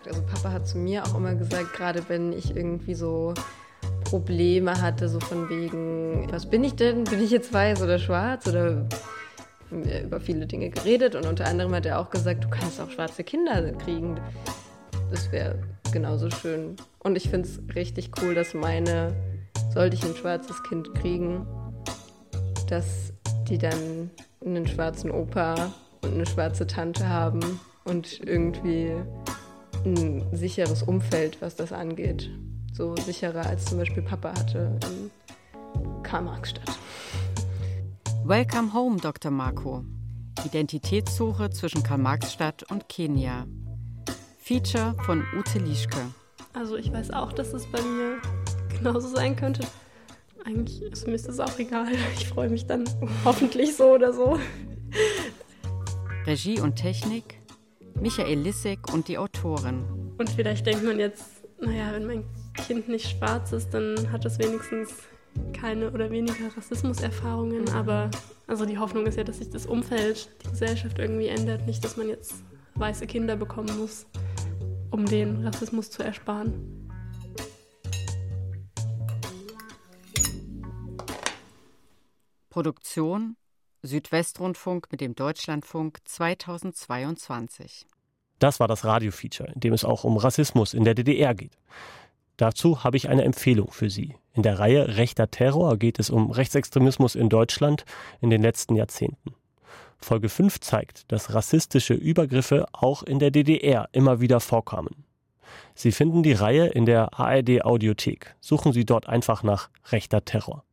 Also Papa hat zu mir auch immer gesagt, gerade wenn ich irgendwie so Probleme hatte, so von wegen, was bin ich denn? Bin ich jetzt weiß oder schwarz? Oder über viele Dinge geredet und unter anderem hat er auch gesagt, du kannst auch schwarze Kinder kriegen. Das wäre genauso schön. Und ich finde es richtig cool, dass meine sollte ich ein schwarzes Kind kriegen, dass die dann einen schwarzen Opa und eine schwarze Tante haben und irgendwie ein sicheres Umfeld, was das angeht. So sicherer als zum Beispiel Papa hatte in Karl-Marx-Stadt. Welcome home, Dr. Marco. Identitätssuche zwischen Karl-Marx-Stadt und Kenia. Feature von Ute Lischke. Also ich weiß auch, dass es bei mir genauso sein könnte. Eigentlich ist mir das auch egal. Ich freue mich dann hoffentlich so oder so. Regie und Technik Michael Lissek und die Autorin. Und vielleicht denkt man jetzt, naja, wenn mein Kind nicht schwarz ist, dann hat es wenigstens keine oder weniger Rassismuserfahrungen. Aber also die Hoffnung ist ja, dass sich das Umfeld, die Gesellschaft irgendwie ändert. Nicht, dass man jetzt weiße Kinder bekommen muss, um den Rassismus zu ersparen. Produktion Südwestrundfunk mit dem Deutschlandfunk 2022. Das war das Radiofeature, in dem es auch um Rassismus in der DDR geht. Dazu habe ich eine Empfehlung für Sie. In der Reihe Rechter Terror geht es um Rechtsextremismus in Deutschland in den letzten Jahrzehnten. Folge 5 zeigt, dass rassistische Übergriffe auch in der DDR immer wieder vorkamen. Sie finden die Reihe in der ARD Audiothek. Suchen Sie dort einfach nach Rechter Terror.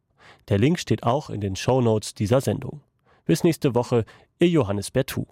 Der Link steht auch in den Show Notes dieser Sendung. Bis nächste Woche, Ihr Johannes Bertou.